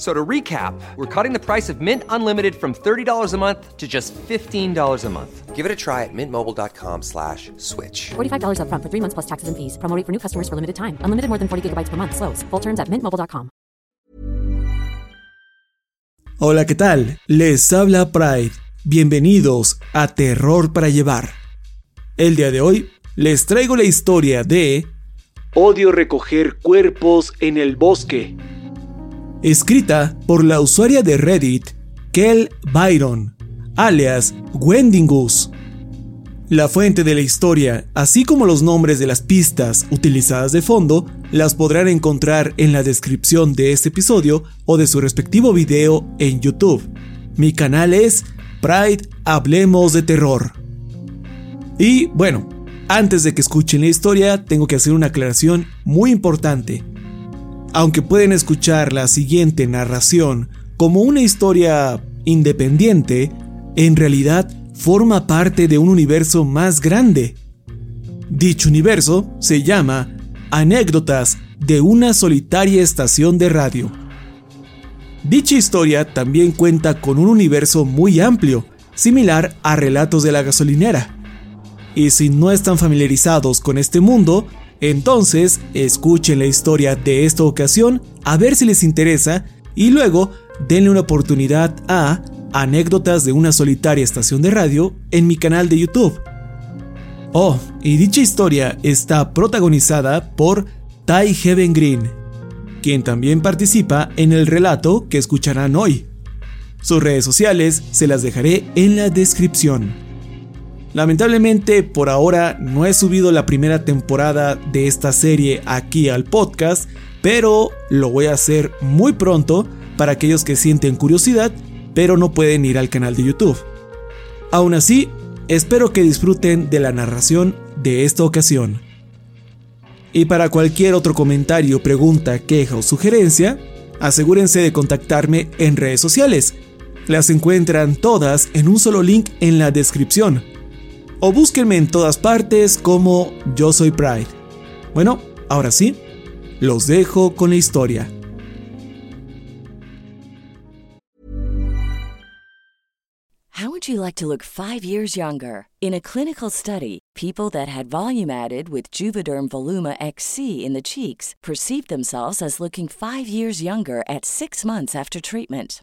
So to recap, we're cutting the price of Mint Unlimited from $30 a month to just $15 a month. Give it a try at mintmobile.com slash switch. $45 upfront for three months plus taxes and fees. Promo rate for new customers for limited time. Unlimited more than 40 gigabytes per month. Slows. Full terms at mintmobile.com. Hola, ¿qué tal? Les habla Pride. Bienvenidos a Terror para Llevar. El día de hoy les traigo la historia de Odio recoger cuerpos en el bosque. Escrita por la usuaria de Reddit, Kel Byron, alias Wendingus. La fuente de la historia, así como los nombres de las pistas utilizadas de fondo, las podrán encontrar en la descripción de este episodio o de su respectivo video en YouTube. Mi canal es Pride Hablemos de Terror. Y bueno, antes de que escuchen la historia, tengo que hacer una aclaración muy importante. Aunque pueden escuchar la siguiente narración como una historia independiente, en realidad forma parte de un universo más grande. Dicho universo se llama Anécdotas de una solitaria estación de radio. Dicha historia también cuenta con un universo muy amplio, similar a Relatos de la gasolinera. Y si no están familiarizados con este mundo, entonces escuchen la historia de esta ocasión a ver si les interesa y luego denle una oportunidad a Anécdotas de una solitaria estación de radio en mi canal de YouTube. Oh, y dicha historia está protagonizada por Ty Heaven Green, quien también participa en el relato que escucharán hoy. Sus redes sociales se las dejaré en la descripción. Lamentablemente por ahora no he subido la primera temporada de esta serie aquí al podcast, pero lo voy a hacer muy pronto para aquellos que sienten curiosidad pero no pueden ir al canal de YouTube. Aún así, espero que disfruten de la narración de esta ocasión. Y para cualquier otro comentario, pregunta, queja o sugerencia, asegúrense de contactarme en redes sociales. Las encuentran todas en un solo link en la descripción. O búsquenme en todas partes como Yo Soy Pride. Bueno, ahora sí, los dejo con la historia. How would you like to look five years younger? In a clinical study, people that had volume added with Juvederm Voluma XC in the cheeks perceived themselves as looking five years younger at six months after treatment.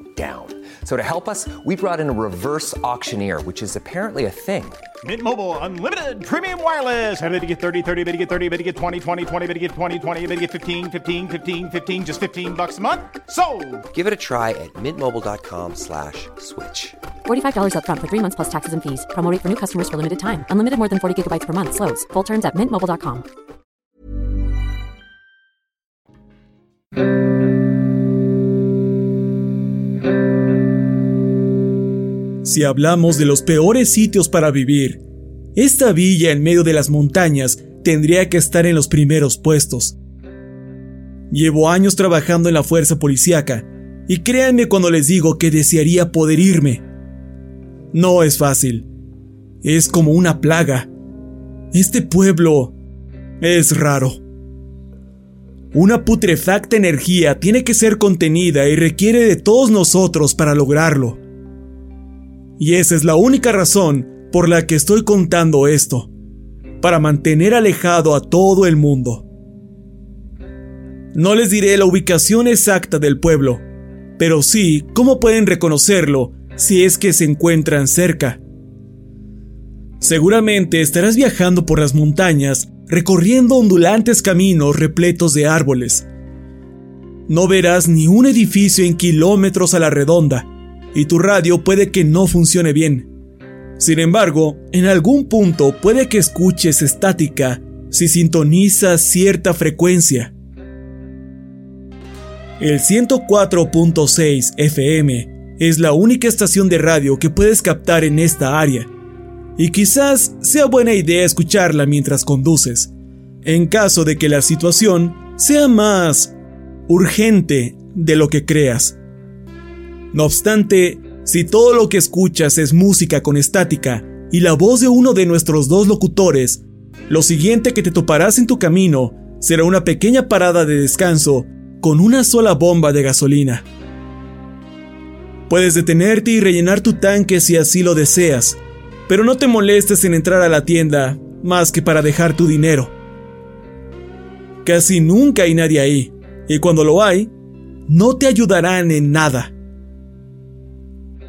down. So to help us, we brought in a reverse auctioneer, which is apparently a thing. Mint Mobile unlimited premium wireless. Have to get 30, 30, bit to get 30, bit to get 20, 20, 20, bit to get 20, 20, bit to get 15, 15, 15, 15 just 15 bucks a month. So, Give it a try at mintmobile.com slash switch. $45 upfront for three months plus taxes and fees. Promo rate for new customers for limited time. Unlimited more than 40 gigabytes per month. Slows. Full terms at mintmobile.com. Si hablamos de los peores sitios para vivir, esta villa en medio de las montañas tendría que estar en los primeros puestos. Llevo años trabajando en la fuerza policíaca y créanme cuando les digo que desearía poder irme. No es fácil. Es como una plaga. Este pueblo es raro. Una putrefacta energía tiene que ser contenida y requiere de todos nosotros para lograrlo. Y esa es la única razón por la que estoy contando esto, para mantener alejado a todo el mundo. No les diré la ubicación exacta del pueblo, pero sí cómo pueden reconocerlo si es que se encuentran cerca. Seguramente estarás viajando por las montañas, recorriendo ondulantes caminos repletos de árboles. No verás ni un edificio en kilómetros a la redonda, y tu radio puede que no funcione bien. Sin embargo, en algún punto puede que escuches estática si sintonizas cierta frecuencia. El 104.6 FM es la única estación de radio que puedes captar en esta área, y quizás sea buena idea escucharla mientras conduces, en caso de que la situación sea más urgente de lo que creas. No obstante, si todo lo que escuchas es música con estática y la voz de uno de nuestros dos locutores, lo siguiente que te toparás en tu camino será una pequeña parada de descanso con una sola bomba de gasolina. Puedes detenerte y rellenar tu tanque si así lo deseas, pero no te molestes en entrar a la tienda más que para dejar tu dinero. Casi nunca hay nadie ahí, y cuando lo hay, no te ayudarán en nada.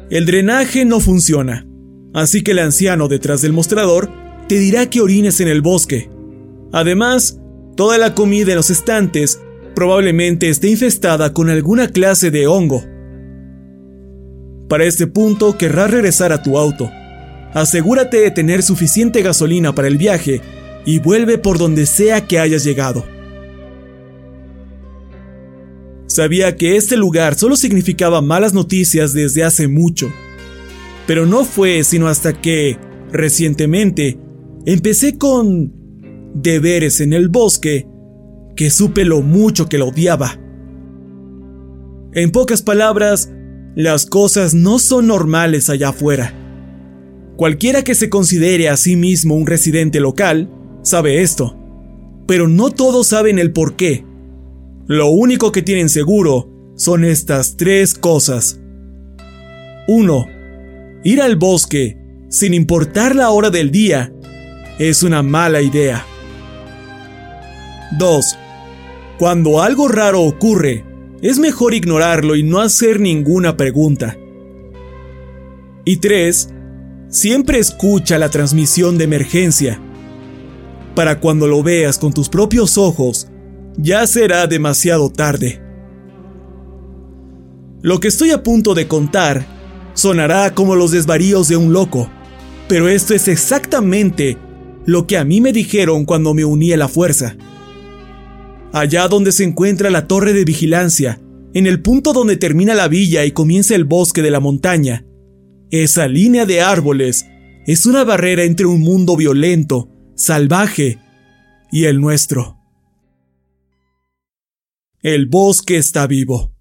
El drenaje no funciona, así que el anciano detrás del mostrador te dirá que orines en el bosque. Además, toda la comida en los estantes probablemente esté infestada con alguna clase de hongo. Para este punto querrás regresar a tu auto. Asegúrate de tener suficiente gasolina para el viaje y vuelve por donde sea que hayas llegado. Sabía que este lugar solo significaba malas noticias desde hace mucho. Pero no fue sino hasta que, recientemente, empecé con deberes en el bosque que supe lo mucho que lo odiaba. En pocas palabras, las cosas no son normales allá afuera. Cualquiera que se considere a sí mismo un residente local sabe esto, pero no todos saben el por qué. Lo único que tienen seguro son estas tres cosas. 1. Ir al bosque, sin importar la hora del día, es una mala idea. 2. Cuando algo raro ocurre, es mejor ignorarlo y no hacer ninguna pregunta. Y 3. Siempre escucha la transmisión de emergencia. Para cuando lo veas con tus propios ojos, ya será demasiado tarde. Lo que estoy a punto de contar sonará como los desvaríos de un loco, pero esto es exactamente lo que a mí me dijeron cuando me uní a la fuerza. Allá donde se encuentra la torre de vigilancia, en el punto donde termina la villa y comienza el bosque de la montaña, esa línea de árboles es una barrera entre un mundo violento, salvaje y el nuestro. El bosque está vivo.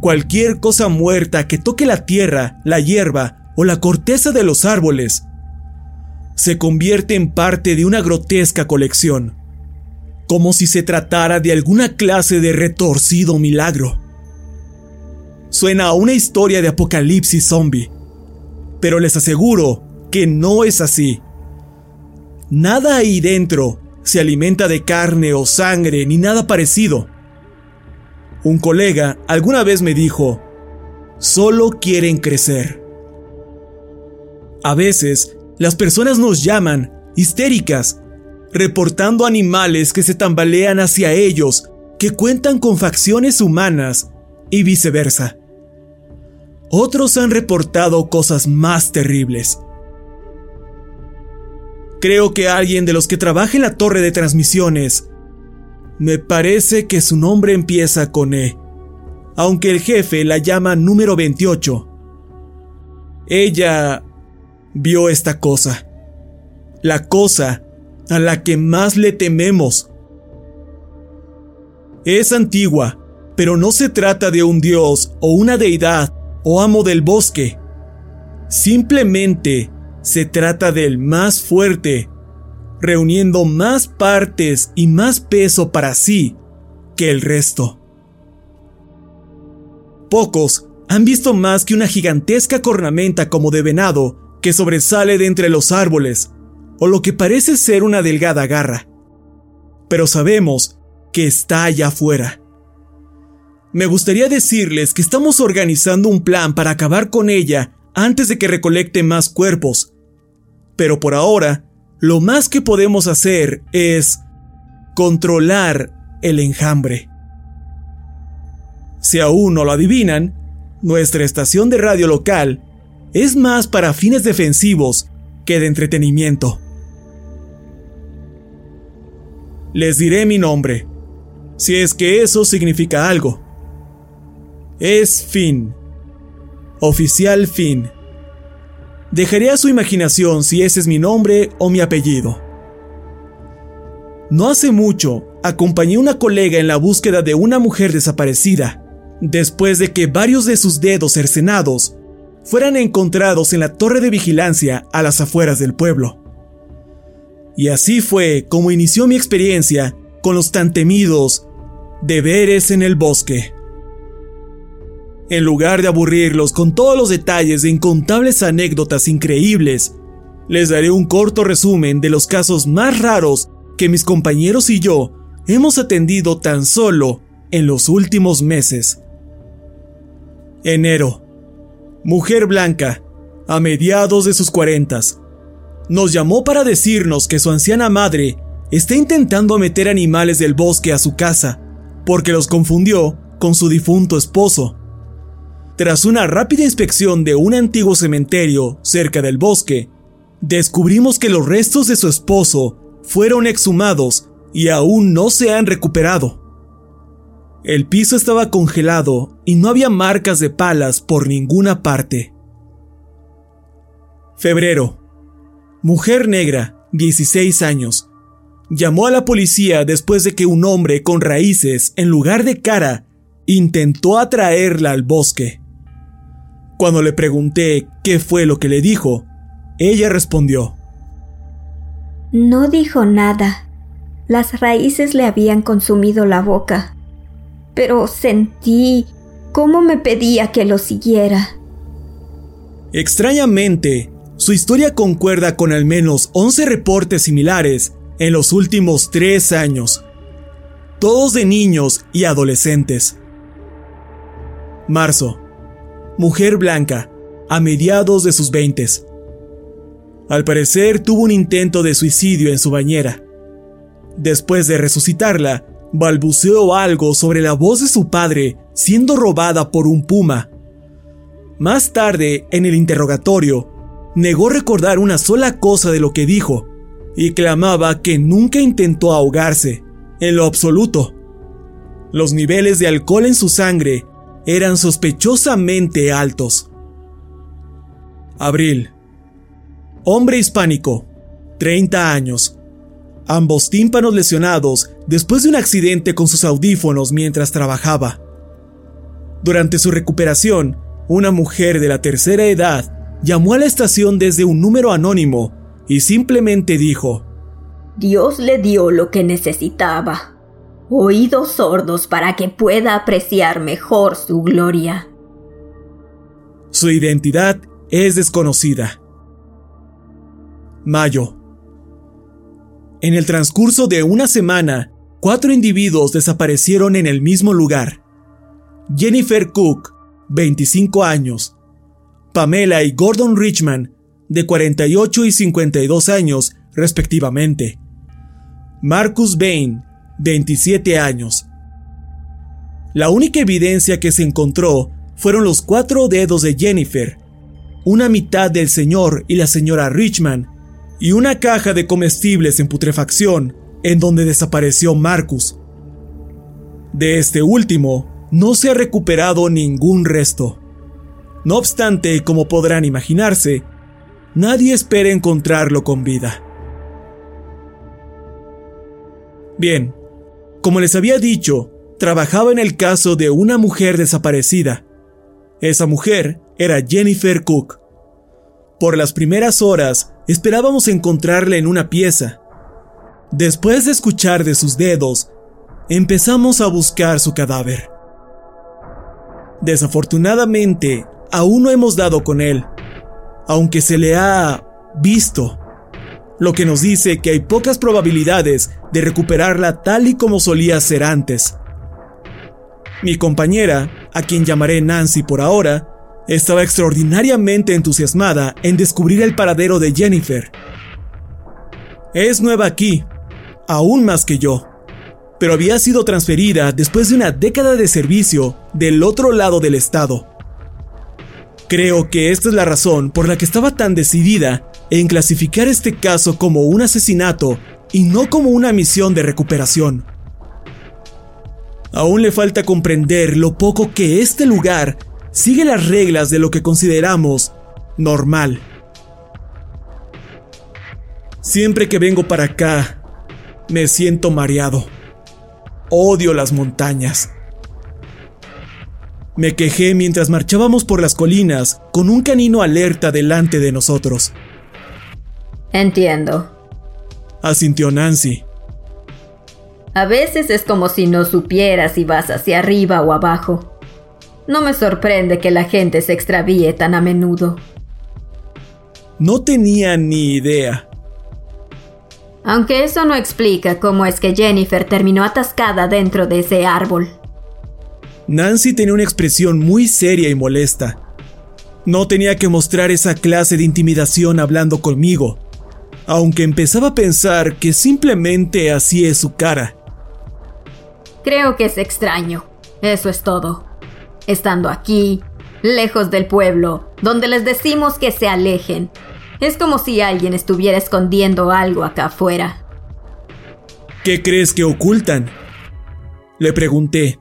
Cualquier cosa muerta que toque la tierra, la hierba o la corteza de los árboles se convierte en parte de una grotesca colección, como si se tratara de alguna clase de retorcido milagro. Suena a una historia de apocalipsis zombie, pero les aseguro que no es así. Nada ahí dentro se alimenta de carne o sangre ni nada parecido. Un colega alguna vez me dijo, solo quieren crecer. A veces, las personas nos llaman histéricas, reportando animales que se tambalean hacia ellos, que cuentan con facciones humanas y viceversa. Otros han reportado cosas más terribles. Creo que alguien de los que trabaja en la torre de transmisiones, me parece que su nombre empieza con E, aunque el jefe la llama número 28. Ella vio esta cosa, la cosa a la que más le tememos. Es antigua, pero no se trata de un dios o una deidad o amo del bosque. Simplemente se trata del más fuerte, reuniendo más partes y más peso para sí que el resto. Pocos han visto más que una gigantesca cornamenta como de venado que sobresale de entre los árboles, o lo que parece ser una delgada garra. Pero sabemos que está allá afuera. Me gustaría decirles que estamos organizando un plan para acabar con ella antes de que recolecte más cuerpos. Pero por ahora, lo más que podemos hacer es controlar el enjambre. Si aún no lo adivinan, nuestra estación de radio local es más para fines defensivos que de entretenimiento. Les diré mi nombre, si es que eso significa algo. Es Finn. Oficial Finn. Dejaré a su imaginación si ese es mi nombre o mi apellido. No hace mucho, acompañé a una colega en la búsqueda de una mujer desaparecida, después de que varios de sus dedos cercenados fueran encontrados en la torre de vigilancia a las afueras del pueblo. Y así fue como inició mi experiencia con los tan temidos deberes en el bosque. En lugar de aburrirlos con todos los detalles de incontables anécdotas increíbles, les daré un corto resumen de los casos más raros que mis compañeros y yo hemos atendido tan solo en los últimos meses. Enero. Mujer blanca, a mediados de sus cuarentas. Nos llamó para decirnos que su anciana madre está intentando meter animales del bosque a su casa, porque los confundió con su difunto esposo. Tras una rápida inspección de un antiguo cementerio cerca del bosque, descubrimos que los restos de su esposo fueron exhumados y aún no se han recuperado. El piso estaba congelado y no había marcas de palas por ninguna parte. Febrero. Mujer negra, 16 años. Llamó a la policía después de que un hombre con raíces en lugar de cara intentó atraerla al bosque. Cuando le pregunté qué fue lo que le dijo, ella respondió. No dijo nada. Las raíces le habían consumido la boca. Pero sentí cómo me pedía que lo siguiera. Extrañamente, su historia concuerda con al menos 11 reportes similares en los últimos tres años, todos de niños y adolescentes. Marzo mujer blanca, a mediados de sus veintes. Al parecer tuvo un intento de suicidio en su bañera. Después de resucitarla, balbuceó algo sobre la voz de su padre siendo robada por un puma. Más tarde, en el interrogatorio, negó recordar una sola cosa de lo que dijo y clamaba que nunca intentó ahogarse, en lo absoluto. Los niveles de alcohol en su sangre eran sospechosamente altos. Abril. Hombre hispánico, 30 años. Ambos tímpanos lesionados después de un accidente con sus audífonos mientras trabajaba. Durante su recuperación, una mujer de la tercera edad llamó a la estación desde un número anónimo y simplemente dijo, Dios le dio lo que necesitaba oídos sordos para que pueda apreciar mejor su gloria. Su identidad es desconocida. Mayo. En el transcurso de una semana, cuatro individuos desaparecieron en el mismo lugar, Jennifer Cook, 25 años, Pamela y Gordon Richman, de 48 y 52 años, respectivamente. Marcus Bain, 27 años. La única evidencia que se encontró fueron los cuatro dedos de Jennifer, una mitad del señor y la señora Richman, y una caja de comestibles en putrefacción en donde desapareció Marcus. De este último, no se ha recuperado ningún resto. No obstante, como podrán imaginarse, nadie espera encontrarlo con vida. Bien, como les había dicho, trabajaba en el caso de una mujer desaparecida. Esa mujer era Jennifer Cook. Por las primeras horas esperábamos encontrarla en una pieza. Después de escuchar de sus dedos, empezamos a buscar su cadáver. Desafortunadamente, aún no hemos dado con él, aunque se le ha visto lo que nos dice que hay pocas probabilidades de recuperarla tal y como solía ser antes. Mi compañera, a quien llamaré Nancy por ahora, estaba extraordinariamente entusiasmada en descubrir el paradero de Jennifer. Es nueva aquí, aún más que yo, pero había sido transferida después de una década de servicio del otro lado del estado. Creo que esta es la razón por la que estaba tan decidida en clasificar este caso como un asesinato y no como una misión de recuperación. Aún le falta comprender lo poco que este lugar sigue las reglas de lo que consideramos normal. Siempre que vengo para acá, me siento mareado. Odio las montañas. Me quejé mientras marchábamos por las colinas con un canino alerta delante de nosotros. Entiendo. Asintió Nancy. A veces es como si no supieras si vas hacia arriba o abajo. No me sorprende que la gente se extravíe tan a menudo. No tenía ni idea. Aunque eso no explica cómo es que Jennifer terminó atascada dentro de ese árbol. Nancy tenía una expresión muy seria y molesta. No tenía que mostrar esa clase de intimidación hablando conmigo aunque empezaba a pensar que simplemente así es su cara. Creo que es extraño, eso es todo. Estando aquí, lejos del pueblo, donde les decimos que se alejen, es como si alguien estuviera escondiendo algo acá afuera. ¿Qué crees que ocultan? Le pregunté,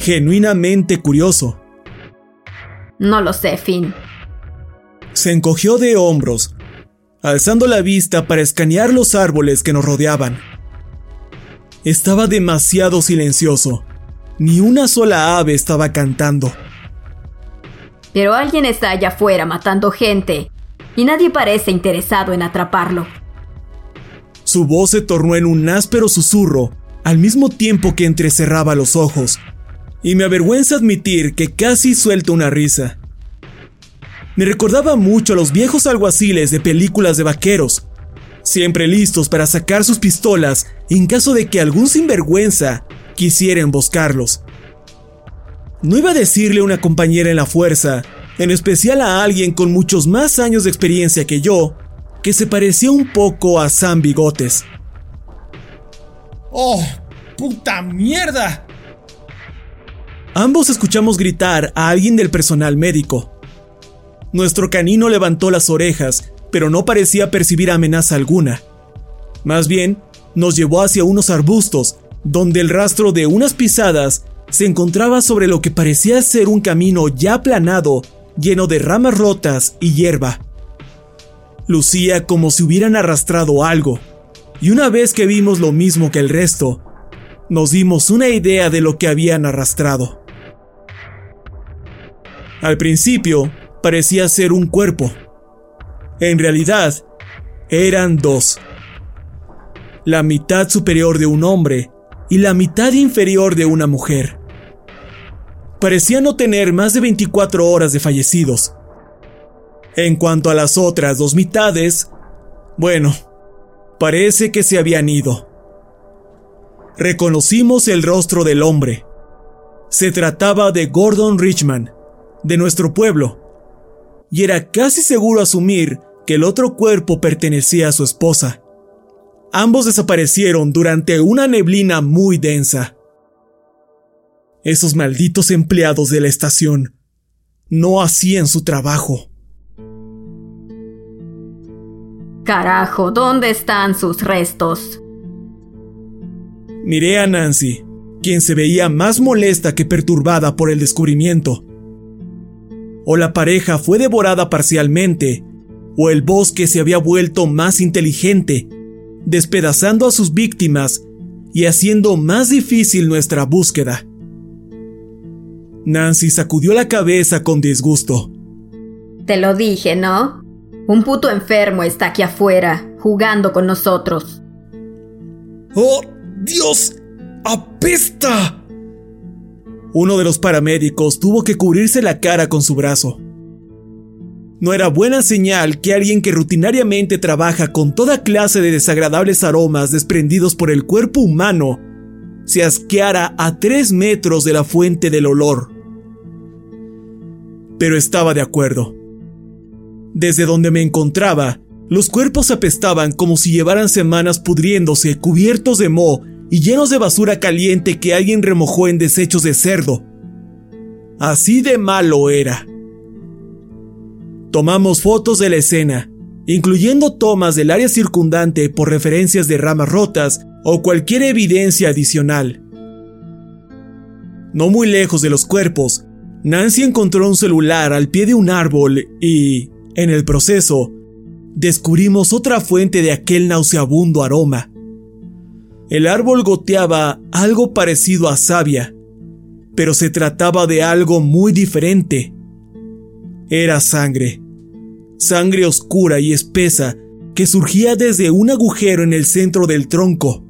genuinamente curioso. No lo sé, Finn. Se encogió de hombros alzando la vista para escanear los árboles que nos rodeaban. Estaba demasiado silencioso. Ni una sola ave estaba cantando. Pero alguien está allá afuera matando gente, y nadie parece interesado en atraparlo. Su voz se tornó en un áspero susurro, al mismo tiempo que entrecerraba los ojos, y me avergüenza admitir que casi suelto una risa. Me recordaba mucho a los viejos alguaciles de películas de vaqueros, siempre listos para sacar sus pistolas en caso de que algún sinvergüenza quisiera emboscarlos. No iba a decirle a una compañera en la fuerza, en especial a alguien con muchos más años de experiencia que yo, que se parecía un poco a Sam Bigotes. ¡Oh, puta mierda! Ambos escuchamos gritar a alguien del personal médico. Nuestro canino levantó las orejas, pero no parecía percibir amenaza alguna. Más bien, nos llevó hacia unos arbustos, donde el rastro de unas pisadas se encontraba sobre lo que parecía ser un camino ya aplanado, lleno de ramas rotas y hierba. Lucía como si hubieran arrastrado algo, y una vez que vimos lo mismo que el resto, nos dimos una idea de lo que habían arrastrado. Al principio, parecía ser un cuerpo. En realidad, eran dos. La mitad superior de un hombre y la mitad inferior de una mujer. Parecía no tener más de 24 horas de fallecidos. En cuanto a las otras dos mitades, bueno, parece que se habían ido. Reconocimos el rostro del hombre. Se trataba de Gordon Richman, de nuestro pueblo, y era casi seguro asumir que el otro cuerpo pertenecía a su esposa. Ambos desaparecieron durante una neblina muy densa. Esos malditos empleados de la estación no hacían su trabajo. Carajo, ¿dónde están sus restos? Miré a Nancy, quien se veía más molesta que perturbada por el descubrimiento. O la pareja fue devorada parcialmente, o el bosque se había vuelto más inteligente, despedazando a sus víctimas y haciendo más difícil nuestra búsqueda. Nancy sacudió la cabeza con disgusto. Te lo dije, ¿no? Un puto enfermo está aquí afuera, jugando con nosotros. ¡Oh, Dios! ¡Apesta! Uno de los paramédicos tuvo que cubrirse la cara con su brazo. No era buena señal que alguien que rutinariamente trabaja con toda clase de desagradables aromas desprendidos por el cuerpo humano se asqueara a tres metros de la fuente del olor. Pero estaba de acuerdo. Desde donde me encontraba, los cuerpos apestaban como si llevaran semanas pudriéndose, cubiertos de moho y llenos de basura caliente que alguien remojó en desechos de cerdo. Así de malo era. Tomamos fotos de la escena, incluyendo tomas del área circundante por referencias de ramas rotas o cualquier evidencia adicional. No muy lejos de los cuerpos, Nancy encontró un celular al pie de un árbol y, en el proceso, descubrimos otra fuente de aquel nauseabundo aroma. El árbol goteaba algo parecido a savia, pero se trataba de algo muy diferente. Era sangre. Sangre oscura y espesa que surgía desde un agujero en el centro del tronco.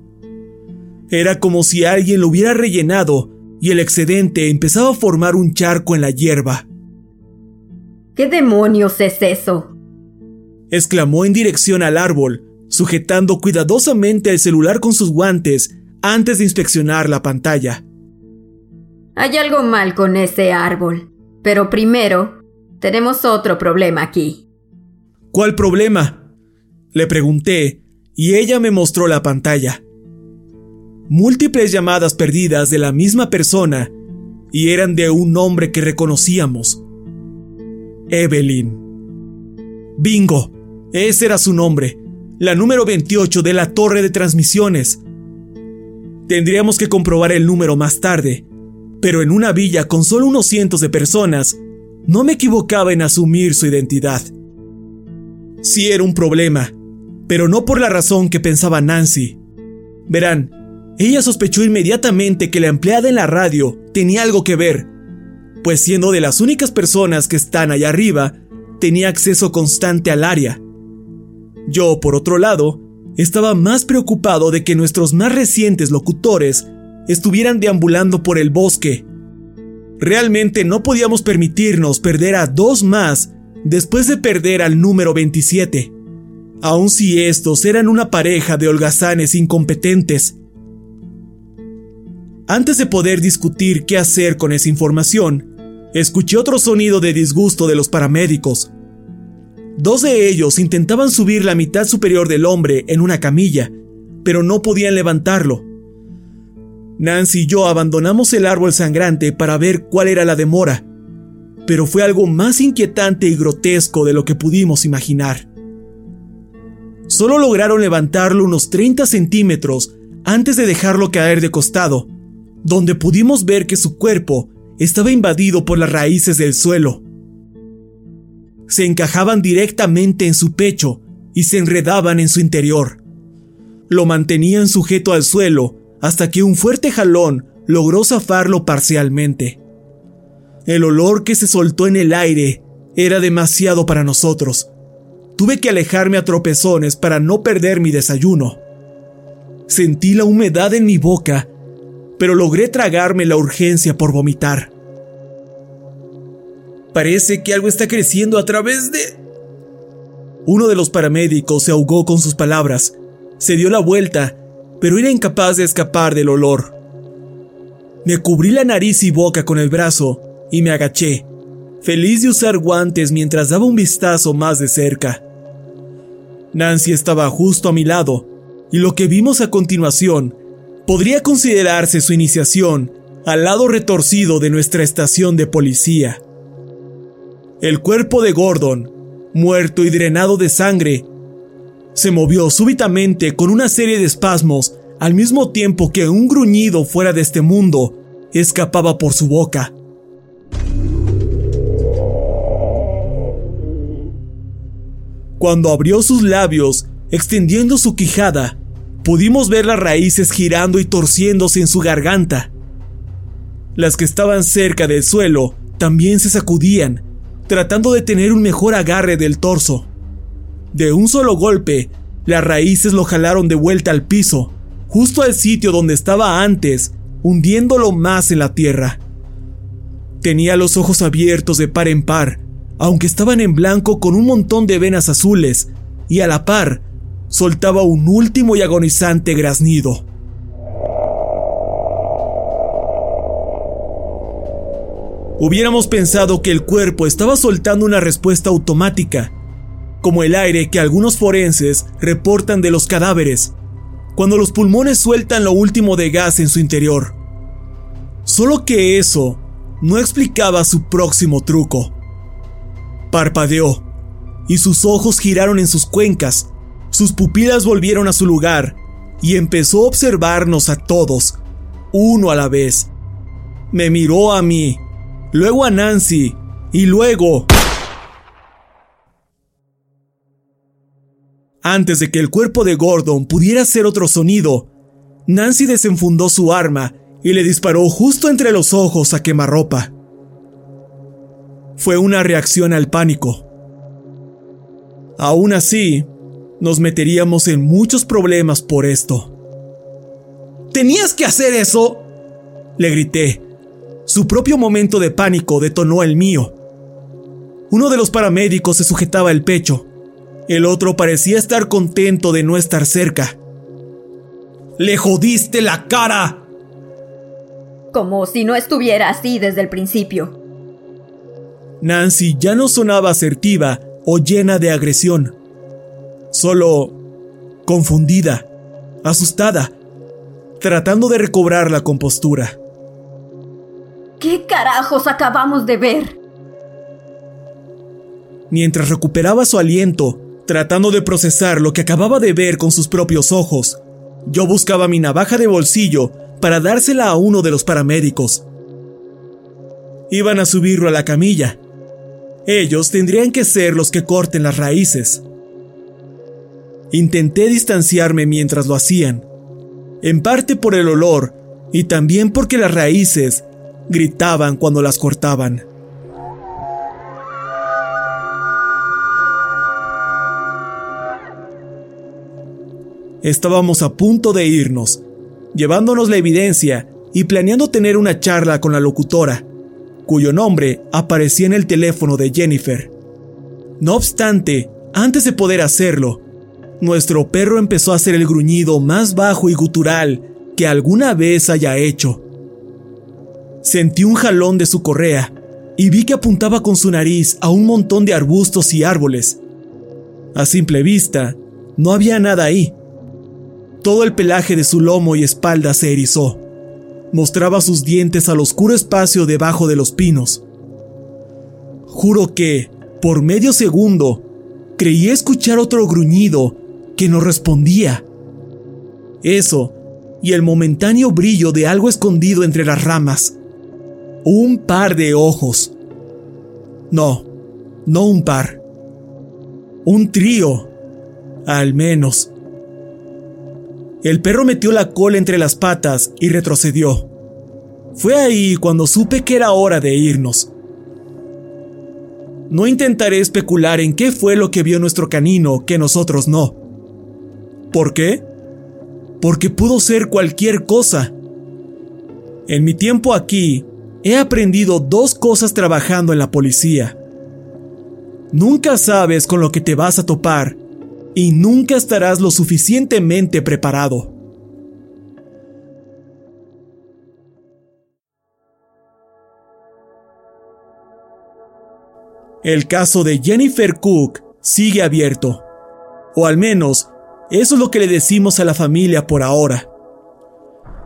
Era como si alguien lo hubiera rellenado y el excedente empezaba a formar un charco en la hierba. ¿Qué demonios es eso? exclamó en dirección al árbol, sujetando cuidadosamente el celular con sus guantes antes de inspeccionar la pantalla. Hay algo mal con ese árbol, pero primero tenemos otro problema aquí. ¿Cuál problema? Le pregunté y ella me mostró la pantalla. Múltiples llamadas perdidas de la misma persona y eran de un nombre que reconocíamos. Evelyn. Bingo, ese era su nombre la número 28 de la torre de transmisiones. Tendríamos que comprobar el número más tarde, pero en una villa con solo unos cientos de personas, no me equivocaba en asumir su identidad. Sí era un problema, pero no por la razón que pensaba Nancy. Verán, ella sospechó inmediatamente que la empleada en la radio tenía algo que ver, pues siendo de las únicas personas que están allá arriba, tenía acceso constante al área. Yo, por otro lado, estaba más preocupado de que nuestros más recientes locutores estuvieran deambulando por el bosque. Realmente no podíamos permitirnos perder a dos más después de perder al número 27, aun si estos eran una pareja de holgazanes incompetentes. Antes de poder discutir qué hacer con esa información, escuché otro sonido de disgusto de los paramédicos. Dos de ellos intentaban subir la mitad superior del hombre en una camilla, pero no podían levantarlo. Nancy y yo abandonamos el árbol sangrante para ver cuál era la demora, pero fue algo más inquietante y grotesco de lo que pudimos imaginar. Solo lograron levantarlo unos 30 centímetros antes de dejarlo caer de costado, donde pudimos ver que su cuerpo estaba invadido por las raíces del suelo se encajaban directamente en su pecho y se enredaban en su interior. Lo mantenían sujeto al suelo hasta que un fuerte jalón logró zafarlo parcialmente. El olor que se soltó en el aire era demasiado para nosotros. Tuve que alejarme a tropezones para no perder mi desayuno. Sentí la humedad en mi boca, pero logré tragarme la urgencia por vomitar. Parece que algo está creciendo a través de... Uno de los paramédicos se ahogó con sus palabras. Se dio la vuelta, pero era incapaz de escapar del olor. Me cubrí la nariz y boca con el brazo y me agaché, feliz de usar guantes mientras daba un vistazo más de cerca. Nancy estaba justo a mi lado, y lo que vimos a continuación podría considerarse su iniciación al lado retorcido de nuestra estación de policía. El cuerpo de Gordon, muerto y drenado de sangre, se movió súbitamente con una serie de espasmos al mismo tiempo que un gruñido fuera de este mundo escapaba por su boca. Cuando abrió sus labios, extendiendo su quijada, pudimos ver las raíces girando y torciéndose en su garganta. Las que estaban cerca del suelo también se sacudían, tratando de tener un mejor agarre del torso. De un solo golpe, las raíces lo jalaron de vuelta al piso, justo al sitio donde estaba antes, hundiéndolo más en la tierra. Tenía los ojos abiertos de par en par, aunque estaban en blanco con un montón de venas azules, y a la par, soltaba un último y agonizante graznido. Hubiéramos pensado que el cuerpo estaba soltando una respuesta automática, como el aire que algunos forenses reportan de los cadáveres, cuando los pulmones sueltan lo último de gas en su interior. Solo que eso no explicaba su próximo truco. Parpadeó, y sus ojos giraron en sus cuencas, sus pupilas volvieron a su lugar, y empezó a observarnos a todos, uno a la vez. Me miró a mí, luego a Nancy, y luego... Antes de que el cuerpo de Gordon pudiera hacer otro sonido, Nancy desenfundó su arma y le disparó justo entre los ojos a quemarropa. Fue una reacción al pánico. Aún así, nos meteríamos en muchos problemas por esto. ¿Tenías que hacer eso? Le grité. Su propio momento de pánico detonó el mío. Uno de los paramédicos se sujetaba el pecho el otro parecía estar contento de no estar cerca. ¡Le jodiste la cara! Como si no estuviera así desde el principio. Nancy ya no sonaba asertiva o llena de agresión. Solo confundida, asustada, tratando de recobrar la compostura. ¿Qué carajos acabamos de ver? Mientras recuperaba su aliento, tratando de procesar lo que acababa de ver con sus propios ojos. Yo buscaba mi navaja de bolsillo para dársela a uno de los paramédicos. Iban a subirlo a la camilla. Ellos tendrían que ser los que corten las raíces. Intenté distanciarme mientras lo hacían, en parte por el olor y también porque las raíces gritaban cuando las cortaban. Estábamos a punto de irnos, llevándonos la evidencia y planeando tener una charla con la locutora, cuyo nombre aparecía en el teléfono de Jennifer. No obstante, antes de poder hacerlo, nuestro perro empezó a hacer el gruñido más bajo y gutural que alguna vez haya hecho. Sentí un jalón de su correa y vi que apuntaba con su nariz a un montón de arbustos y árboles. A simple vista, no había nada ahí, todo el pelaje de su lomo y espalda se erizó. Mostraba sus dientes al oscuro espacio debajo de los pinos. Juro que, por medio segundo, creí escuchar otro gruñido que no respondía. Eso, y el momentáneo brillo de algo escondido entre las ramas. Un par de ojos. No, no un par. Un trío, al menos. El perro metió la cola entre las patas y retrocedió. Fue ahí cuando supe que era hora de irnos. No intentaré especular en qué fue lo que vio nuestro canino que nosotros no. ¿Por qué? Porque pudo ser cualquier cosa. En mi tiempo aquí, He aprendido dos cosas trabajando en la policía. Nunca sabes con lo que te vas a topar y nunca estarás lo suficientemente preparado. El caso de Jennifer Cook sigue abierto. O al menos, eso es lo que le decimos a la familia por ahora.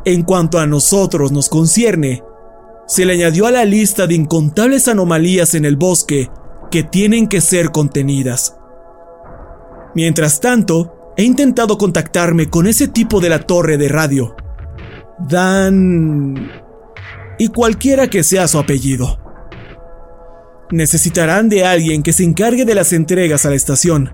En cuanto a nosotros nos concierne, se le añadió a la lista de incontables anomalías en el bosque que tienen que ser contenidas. Mientras tanto, he intentado contactarme con ese tipo de la torre de radio. Dan... y cualquiera que sea su apellido. Necesitarán de alguien que se encargue de las entregas a la estación.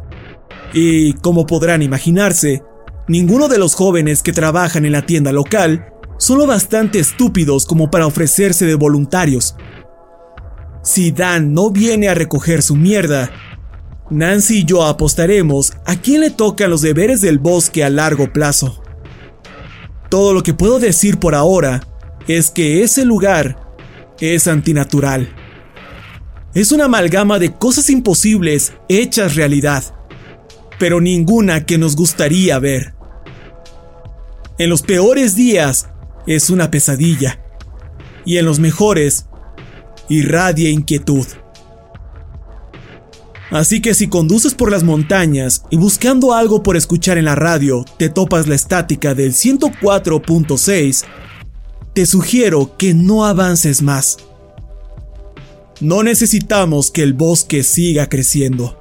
Y, como podrán imaginarse, ninguno de los jóvenes que trabajan en la tienda local son lo bastante estúpidos como para ofrecerse de voluntarios. Si Dan no viene a recoger su mierda, Nancy y yo apostaremos a quién le tocan los deberes del bosque a largo plazo. Todo lo que puedo decir por ahora es que ese lugar es antinatural. Es una amalgama de cosas imposibles hechas realidad, pero ninguna que nos gustaría ver. En los peores días es una pesadilla, y en los mejores irradia inquietud. Así que si conduces por las montañas y buscando algo por escuchar en la radio te topas la estática del 104.6, te sugiero que no avances más. No necesitamos que el bosque siga creciendo.